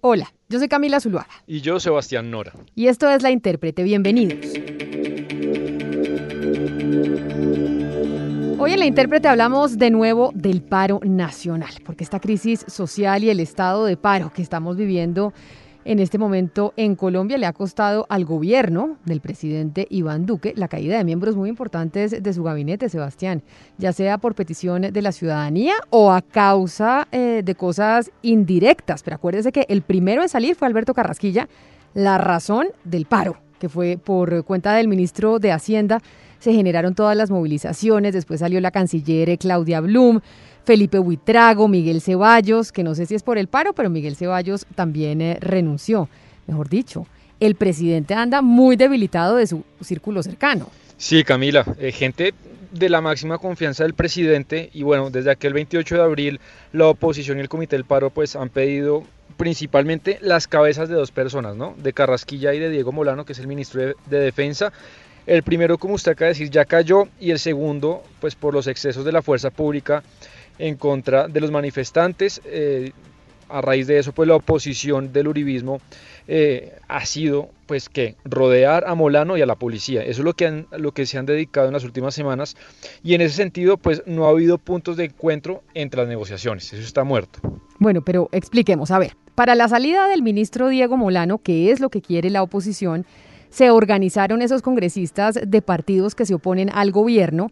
Hola, yo soy Camila Zuluaga. Y yo, Sebastián Nora. Y esto es La Intérprete. Bienvenidos. Hoy en La Intérprete hablamos de nuevo del paro nacional, porque esta crisis social y el estado de paro que estamos viviendo en este momento en Colombia le ha costado al gobierno del presidente Iván Duque la caída de miembros muy importantes de su gabinete, Sebastián, ya sea por petición de la ciudadanía o a causa eh, de cosas indirectas. Pero acuérdese que el primero en salir fue Alberto Carrasquilla, la razón del paro, que fue por cuenta del ministro de Hacienda se generaron todas las movilizaciones, después salió la canciller Claudia Blum, Felipe Huitrago, Miguel Ceballos, que no sé si es por el paro, pero Miguel Ceballos también eh, renunció. Mejor dicho, el presidente anda muy debilitado de su círculo cercano. Sí, Camila, eh, gente de la máxima confianza del presidente y bueno, desde aquel 28 de abril la oposición y el comité del paro pues han pedido principalmente las cabezas de dos personas, ¿no? De Carrasquilla y de Diego Molano, que es el ministro de, de Defensa. El primero, como usted acaba de decir, ya cayó y el segundo, pues por los excesos de la fuerza pública en contra de los manifestantes. Eh, a raíz de eso, pues la oposición del uribismo eh, ha sido, pues, que rodear a Molano y a la policía. Eso es lo que, lo que se han dedicado en las últimas semanas. Y en ese sentido, pues, no ha habido puntos de encuentro entre las negociaciones. Eso está muerto. Bueno, pero expliquemos. A ver, para la salida del ministro Diego Molano, que es lo que quiere la oposición, se organizaron esos congresistas de partidos que se oponen al gobierno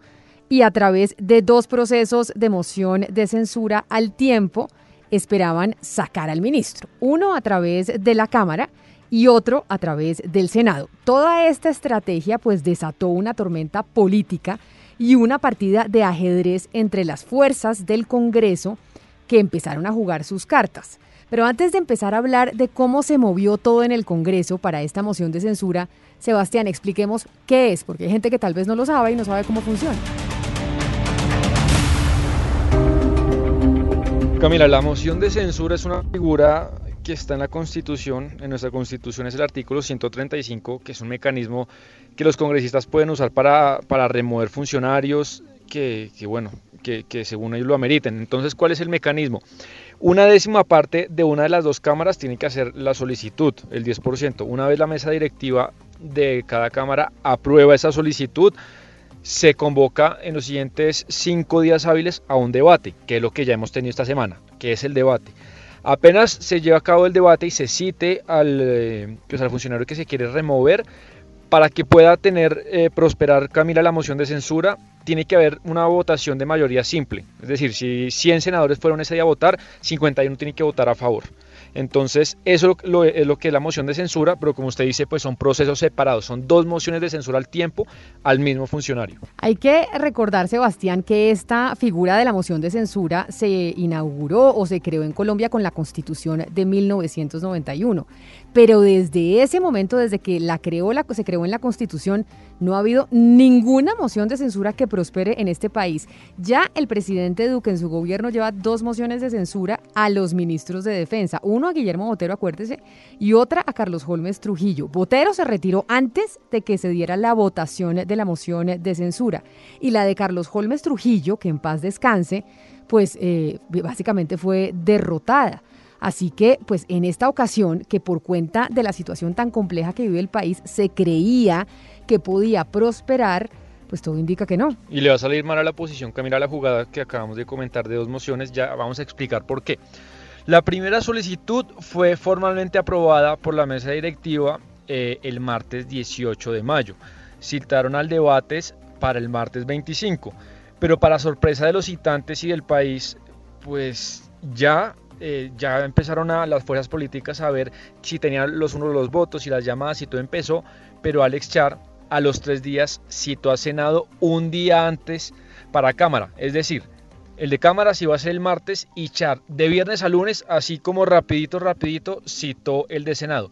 y a través de dos procesos de moción de censura al tiempo esperaban sacar al ministro, uno a través de la Cámara y otro a través del Senado. Toda esta estrategia pues desató una tormenta política y una partida de ajedrez entre las fuerzas del Congreso que empezaron a jugar sus cartas. Pero antes de empezar a hablar de cómo se movió todo en el Congreso para esta moción de censura, Sebastián, expliquemos qué es, porque hay gente que tal vez no lo sabe y no sabe cómo funciona. Camila, la moción de censura es una figura que está en la Constitución, en nuestra Constitución es el artículo 135, que es un mecanismo que los congresistas pueden usar para, para remover funcionarios que, que bueno, que, según ellos lo ameriten. Entonces, ¿cuál es el mecanismo? Una décima parte de una de las dos cámaras tiene que hacer la solicitud, el 10%. Una vez la mesa directiva de cada cámara aprueba esa solicitud, se convoca en los siguientes cinco días hábiles a un debate, que es lo que ya hemos tenido esta semana, que es el debate. Apenas se lleva a cabo el debate y se cite al, eh, pues al funcionario que se quiere remover, para que pueda tener, eh, prosperar Camila la moción de censura, tiene que haber una votación de mayoría simple. Es decir, si 100 senadores fueron ese día a votar, 51 tienen que votar a favor. Entonces, eso es lo que es la moción de censura, pero como usted dice, pues son procesos separados, son dos mociones de censura al tiempo al mismo funcionario. Hay que recordar, Sebastián, que esta figura de la moción de censura se inauguró o se creó en Colombia con la Constitución de 1991. Pero desde ese momento, desde que la creó, la, se creó en la Constitución, no ha habido ninguna moción de censura que prospere en este país. Ya el presidente Duque en su gobierno lleva dos mociones de censura a los ministros de defensa. Uno a Guillermo Botero, acuérdese, y otra a Carlos Holmes Trujillo. Botero se retiró antes de que se diera la votación de la moción de censura. Y la de Carlos Holmes Trujillo, que en paz descanse, pues eh, básicamente fue derrotada. Así que, pues en esta ocasión, que por cuenta de la situación tan compleja que vive el país, se creía que podía prosperar, pues todo indica que no. Y le va a salir mal a la oposición, Camila, la jugada que acabamos de comentar de dos mociones, ya vamos a explicar por qué. La primera solicitud fue formalmente aprobada por la mesa directiva eh, el martes 18 de mayo. Citaron al debates para el martes 25, pero para sorpresa de los citantes y del país, pues ya eh, ya empezaron a las fuerzas políticas a ver si tenían los unos los votos y las llamadas y todo empezó, pero Alex Char a los tres días citó a Senado un día antes para Cámara, es decir, el de Cámara sí va a ser el martes y Char de viernes a lunes, así como rapidito, rapidito, citó el de Senado.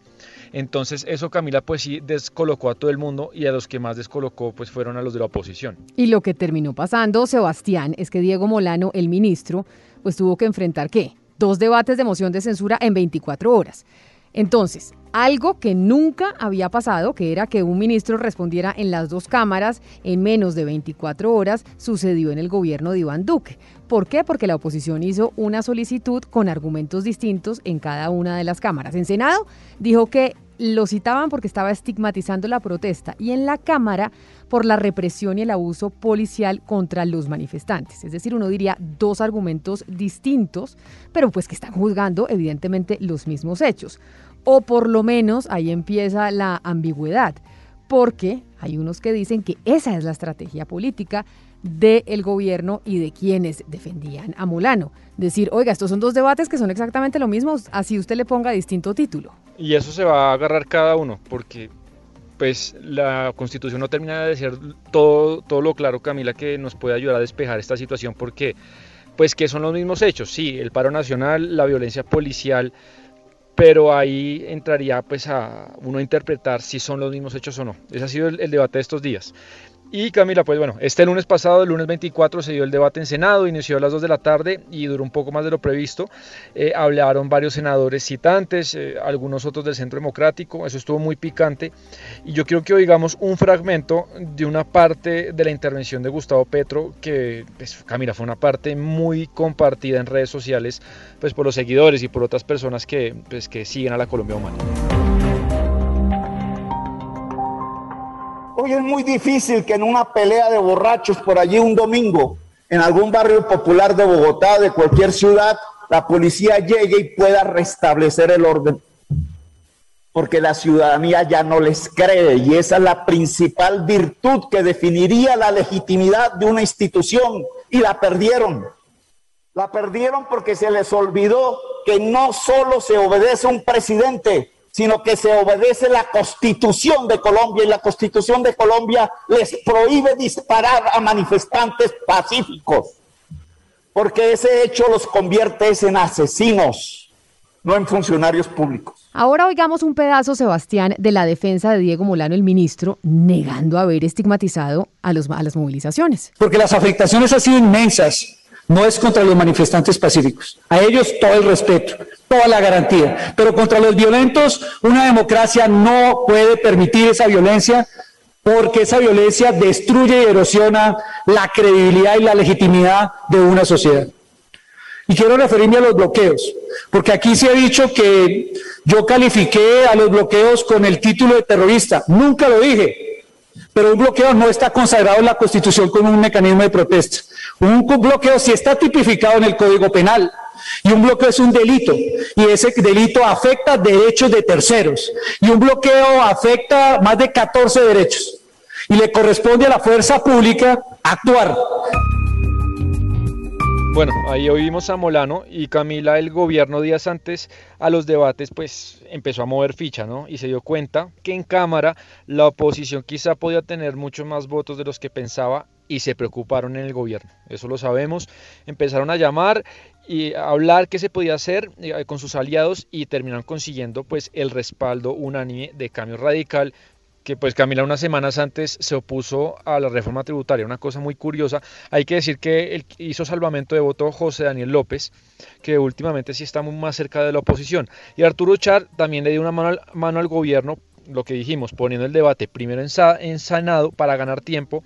Entonces eso Camila pues sí descolocó a todo el mundo y a los que más descolocó pues fueron a los de la oposición. Y lo que terminó pasando, Sebastián, es que Diego Molano, el ministro, pues tuvo que enfrentar qué? Dos debates de moción de censura en 24 horas. Entonces, algo que nunca había pasado, que era que un ministro respondiera en las dos cámaras en menos de 24 horas, sucedió en el gobierno de Iván Duque. ¿Por qué? Porque la oposición hizo una solicitud con argumentos distintos en cada una de las cámaras. En Senado dijo que lo citaban porque estaba estigmatizando la protesta y en la Cámara por la represión y el abuso policial contra los manifestantes. Es decir, uno diría dos argumentos distintos, pero pues que están juzgando evidentemente los mismos hechos o por lo menos ahí empieza la ambigüedad, porque hay unos que dicen que esa es la estrategia política del gobierno y de quienes defendían a Molano. Decir, oiga, estos son dos debates que son exactamente lo mismo, así usted le ponga distinto título. Y eso se va a agarrar cada uno, porque pues la constitución no termina de decir todo, todo lo claro, Camila, que nos puede ayudar a despejar esta situación, porque pues que son los mismos hechos, sí, el paro nacional, la violencia policial, pero ahí entraría pues a uno interpretar si son los mismos hechos o no. Ese ha sido el, debate de estos días. Y Camila, pues bueno, este lunes pasado, el lunes 24, se dio el debate en Senado, inició a las 2 de la tarde y duró un poco más de lo previsto. Eh, hablaron varios senadores citantes, eh, algunos otros del Centro Democrático, eso estuvo muy picante. Y yo quiero que oigamos un fragmento de una parte de la intervención de Gustavo Petro, que, pues, Camila, fue una parte muy compartida en redes sociales, pues por los seguidores y por otras personas que, pues, que siguen a la Colombia Humana. Hoy es muy difícil que en una pelea de borrachos por allí un domingo, en algún barrio popular de Bogotá, de cualquier ciudad, la policía llegue y pueda restablecer el orden. Porque la ciudadanía ya no les cree y esa es la principal virtud que definiría la legitimidad de una institución y la perdieron. La perdieron porque se les olvidó que no solo se obedece a un presidente, sino que se obedece la constitución de Colombia y la constitución de Colombia les prohíbe disparar a manifestantes pacíficos, porque ese hecho los convierte en asesinos, no en funcionarios públicos. Ahora oigamos un pedazo, Sebastián, de la defensa de Diego Molano, el ministro, negando haber estigmatizado a, los, a las movilizaciones. Porque las afectaciones han sido inmensas no es contra los manifestantes pacíficos. A ellos todo el respeto, toda la garantía. Pero contra los violentos, una democracia no puede permitir esa violencia porque esa violencia destruye y erosiona la credibilidad y la legitimidad de una sociedad. Y quiero referirme a los bloqueos, porque aquí se ha dicho que yo califiqué a los bloqueos con el título de terrorista. Nunca lo dije, pero un bloqueo no está consagrado en la Constitución como un mecanismo de protesta. Un bloqueo sí está tipificado en el Código Penal y un bloqueo es un delito y ese delito afecta derechos de terceros y un bloqueo afecta más de 14 derechos y le corresponde a la fuerza pública actuar. Bueno, ahí oímos a Molano y Camila, el gobierno días antes a los debates, pues empezó a mover ficha, ¿no? Y se dio cuenta que en Cámara la oposición quizá podía tener muchos más votos de los que pensaba y se preocuparon en el gobierno. Eso lo sabemos. Empezaron a llamar y a hablar qué se podía hacer eh, con sus aliados y terminaron consiguiendo pues el respaldo unánime de Cambio Radical que pues Camila unas semanas antes se opuso a la reforma tributaria, una cosa muy curiosa. Hay que decir que él hizo salvamento de voto José Daniel López, que últimamente sí está muy más cerca de la oposición. Y Arturo Char también le dio una mano al, gobierno, lo que dijimos, poniendo el debate primero en, en para ganar tiempo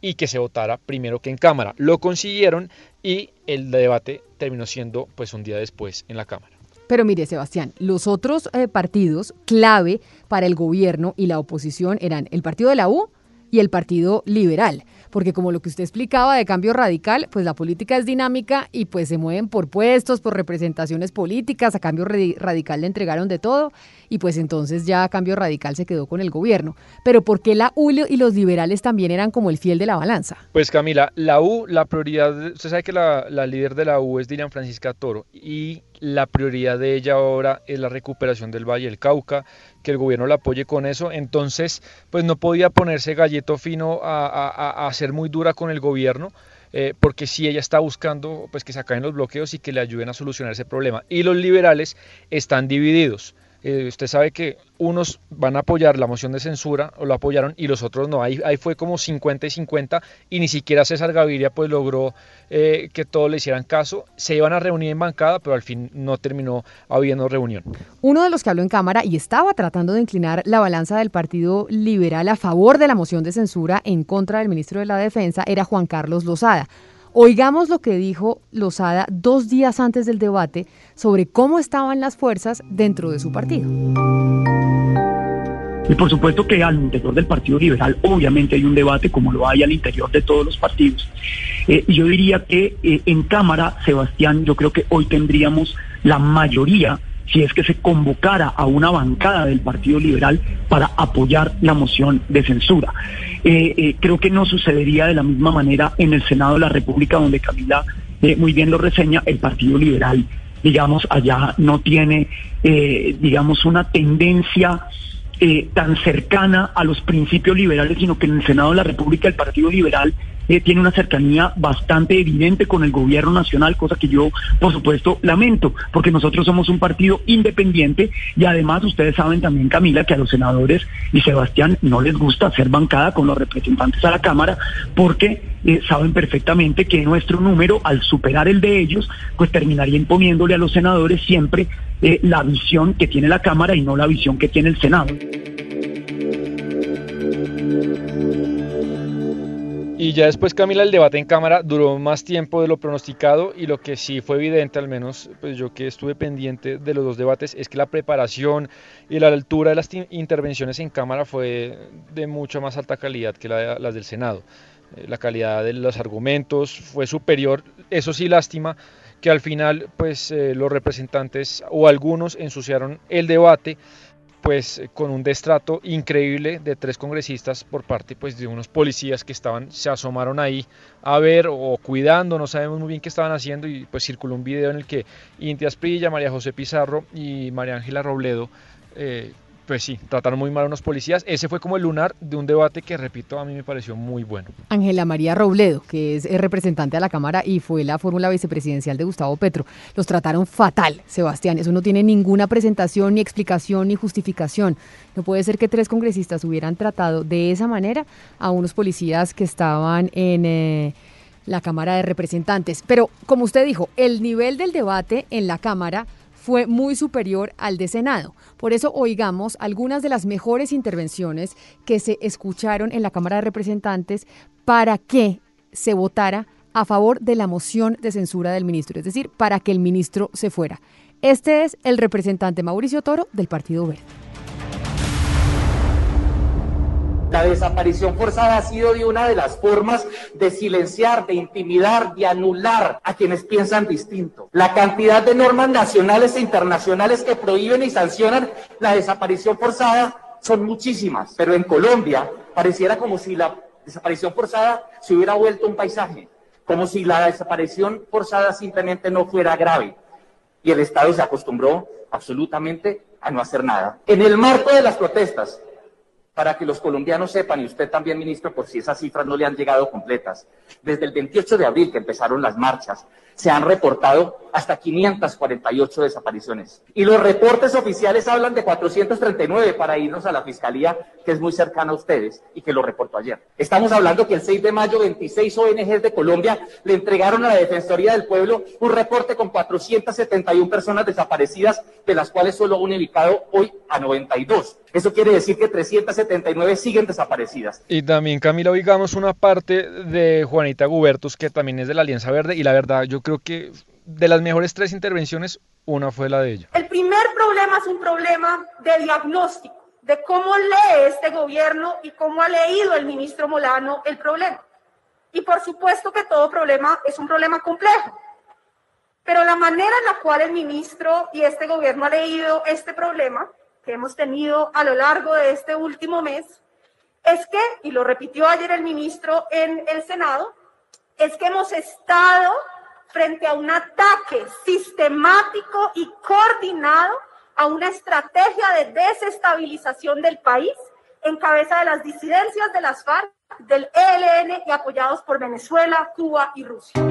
y que se votara primero que en Cámara. Lo consiguieron y el debate terminó siendo pues un día después en la Cámara. Pero mire, Sebastián, los otros eh, partidos clave para el gobierno y la oposición eran el partido de la U y el partido liberal porque como lo que usted explicaba de cambio radical, pues la política es dinámica y pues se mueven por puestos, por representaciones políticas, a cambio radical le entregaron de todo y pues entonces ya a cambio radical se quedó con el gobierno. Pero ¿por qué la U y los liberales también eran como el fiel de la balanza? Pues Camila, la U, la prioridad, usted sabe que la, la líder de la U es Dilian Francisca Toro y la prioridad de ella ahora es la recuperación del Valle del Cauca, que el gobierno la apoye con eso. Entonces, pues no podía ponerse galleto fino a, a, ser muy dura con el gobierno. Eh, porque si ella está buscando pues que se acaben los bloqueos y que le ayuden a solucionar ese problema. Y los liberales están divididos. Eh, usted sabe que unos van a apoyar la moción de censura o lo apoyaron y los otros no. Ahí, ahí fue como 50 y 50 y ni siquiera César Gaviria pues logró eh, que todos le hicieran caso. Se iban a reunir en bancada, pero al fin no terminó habiendo reunión. Uno de los que habló en Cámara y estaba tratando de inclinar la balanza del Partido Liberal a favor de la moción de censura en contra del ministro de la Defensa era Juan Carlos Lozada. Oigamos lo que dijo Lozada dos días antes del debate sobre cómo estaban las fuerzas dentro de su partido. Y por supuesto que al interior del Partido Liberal obviamente hay un debate como lo hay al interior de todos los partidos. Eh, yo diría que eh, en Cámara, Sebastián, yo creo que hoy tendríamos la mayoría si es que se convocara a una bancada del Partido Liberal para apoyar la moción de censura. Eh, eh, creo que no sucedería de la misma manera en el Senado de la República, donde Camila eh, muy bien lo reseña, el Partido Liberal, digamos, allá no tiene, digamos, una tendencia tan cercana a los principios liberales, sino que en el Senado de la República el Partido Liberal eh, tiene una cercanía bastante evidente con el gobierno nacional, cosa que yo, por supuesto, lamento, porque nosotros somos un partido independiente y además ustedes saben también, Camila, que a los senadores y Sebastián no les gusta hacer bancada con los representantes a la Cámara porque eh, saben perfectamente que nuestro número, al superar el de ellos, pues terminaría imponiéndole a los senadores siempre eh, la visión que tiene la Cámara y no la visión que tiene el Senado. Y ya después, Camila, el debate en Cámara duró más tiempo de lo pronosticado y lo que sí fue evidente, al menos pues yo que estuve pendiente de los dos debates, es que la preparación y la altura de las intervenciones en Cámara fue de mucha más alta calidad que las del Senado. Eh, la calidad de los argumentos fue superior, eso sí lástima que al final pues eh, los representantes o algunos ensuciaron el debate pues con un destrato increíble de tres congresistas por parte pues de unos policías que estaban se asomaron ahí a ver o cuidando no sabemos muy bien qué estaban haciendo y pues circuló un video en el que Inti Asprilla, María José Pizarro y María Ángela Robledo eh, pues sí, trataron muy mal a unos policías. Ese fue como el lunar de un debate que, repito, a mí me pareció muy bueno. Ángela María Robledo, que es representante de la Cámara y fue la fórmula vicepresidencial de Gustavo Petro. Los trataron fatal, Sebastián. Eso no tiene ninguna presentación, ni explicación, ni justificación. No puede ser que tres congresistas hubieran tratado de esa manera a unos policías que estaban en... Eh, la Cámara de Representantes. Pero, como usted dijo, el nivel del debate en la Cámara fue muy superior al de Senado. Por eso oigamos algunas de las mejores intervenciones que se escucharon en la Cámara de Representantes para que se votara a favor de la moción de censura del ministro, es decir, para que el ministro se fuera. Este es el representante Mauricio Toro del Partido Verde. La desaparición forzada ha sido de una de las formas de silenciar, de intimidar, de anular a quienes piensan distinto. La cantidad de normas nacionales e internacionales que prohíben y sancionan la desaparición forzada son muchísimas, pero en Colombia pareciera como si la desaparición forzada se hubiera vuelto un paisaje, como si la desaparición forzada simplemente no fuera grave. Y el Estado se acostumbró absolutamente a no hacer nada. En el marco de las protestas, para que los colombianos sepan, y usted también, ministro, por si esas cifras no le han llegado completas, desde el 28 de abril que empezaron las marchas, se han reportado hasta 548 desapariciones. Y los reportes oficiales hablan de 439 para irnos a la fiscalía, que es muy cercana a ustedes y que lo reportó ayer. Estamos hablando que el 6 de mayo 26 ONGs de Colombia le entregaron a la Defensoría del Pueblo un reporte con 471 personas desaparecidas, de las cuales solo han ubicado hoy a 92. Eso quiere decir que 379 siguen desaparecidas. Y también, Camila, oigamos una parte de Juanita Gubertus, que también es de la Alianza Verde, y la verdad, yo creo que de las mejores tres intervenciones, una fue la de ella. El primer problema es un problema de diagnóstico, de cómo lee este gobierno y cómo ha leído el ministro Molano el problema. Y por supuesto que todo problema es un problema complejo. Pero la manera en la cual el ministro y este gobierno ha leído este problema hemos tenido a lo largo de este último mes es que, y lo repitió ayer el ministro en el Senado, es que hemos estado frente a un ataque sistemático y coordinado a una estrategia de desestabilización del país en cabeza de las disidencias de las FARC, del ELN y apoyados por Venezuela, Cuba y Rusia.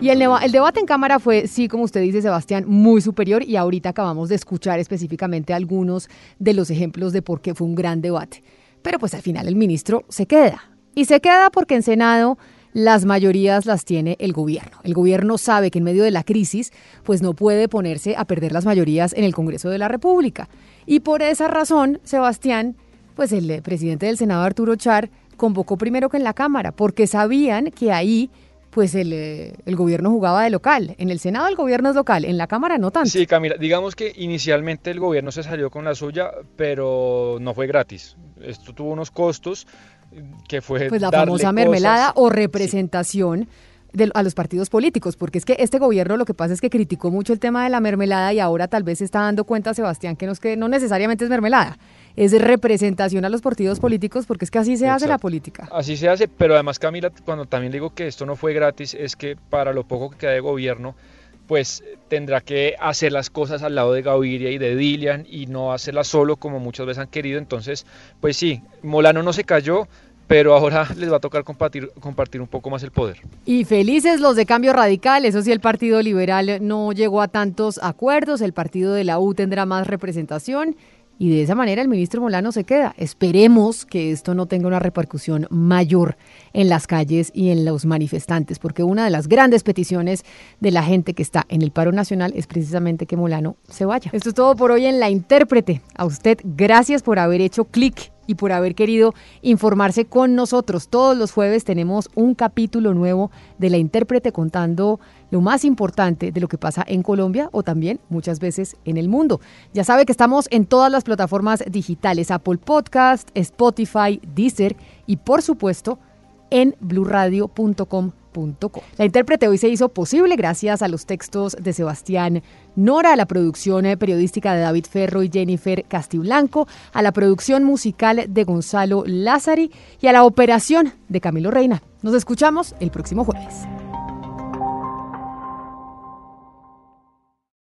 Y el, debate en Cámara fue, sí, como usted dice, Sebastián, muy superior y ahorita acabamos de escuchar específicamente algunos de los ejemplos de por qué fue un gran debate. Pero pues al final el ministro se queda. Y se queda porque en Senado las mayorías las tiene el gobierno. El gobierno sabe que en medio de la crisis pues no puede ponerse a perder las mayorías en el Congreso de la República. Y por esa razón, Sebastián, pues el presidente del Senado, Arturo Char, convocó primero que en la Cámara, porque sabían que ahí pues el, eh, el, gobierno jugaba de local. En el Senado el gobierno es local, en la Cámara no tanto. Sí, Camila, digamos que inicialmente el gobierno se salió con la suya, pero no fue gratis. Esto tuvo unos costos que fue... Pues la famosa mermelada o representación. De, a los partidos políticos, porque es que este gobierno lo que pasa es que criticó mucho el tema de la mermelada y ahora tal vez se está dando cuenta, Sebastián, que no, es que no necesariamente es mermelada, es representación a los partidos políticos, porque es que así se hace la política. Así se hace, pero además, Camila, cuando también digo que esto no fue gratis, es que para lo poco que queda de gobierno, pues tendrá que hacer las cosas al lado de Gaviria y de Dilian y no hacerlas solo como muchas veces han querido. Entonces, pues sí, Molano no se cayó, pero ahora les va a tocar compartir, compartir un poco más el poder. Y felices los de Cambio Radical, eso sí, el Partido Liberal no llegó a tantos acuerdos, el Partido de la U tendrá más representación y de esa manera el ministro Molano se queda. Esperemos que esto no tenga una repercusión mayor en las calles y en los manifestantes, porque una de las grandes peticiones de la gente que está en el paro nacional es precisamente que Molano se vaya. Esto es todo por hoy en La Intérprete. A usted, gracias por haber hecho clic y por haber querido informarse con nosotros. Todos los jueves tenemos un capítulo nuevo de La Intérprete contando lo más importante de lo que pasa en Colombia o también muchas veces en el mundo. Ya sabe que estamos en todas las plataformas digitales, Apple Podcast, Spotify, Deezer y por supuesto en bluradio.com la intérprete hoy se hizo posible gracias a los textos de Sebastián Nora, a la producción eh, periodística de David Ferro y Jennifer Castiblanco, a la producción musical de Gonzalo Lázari y a la operación de Camilo Reina. Nos escuchamos el próximo jueves.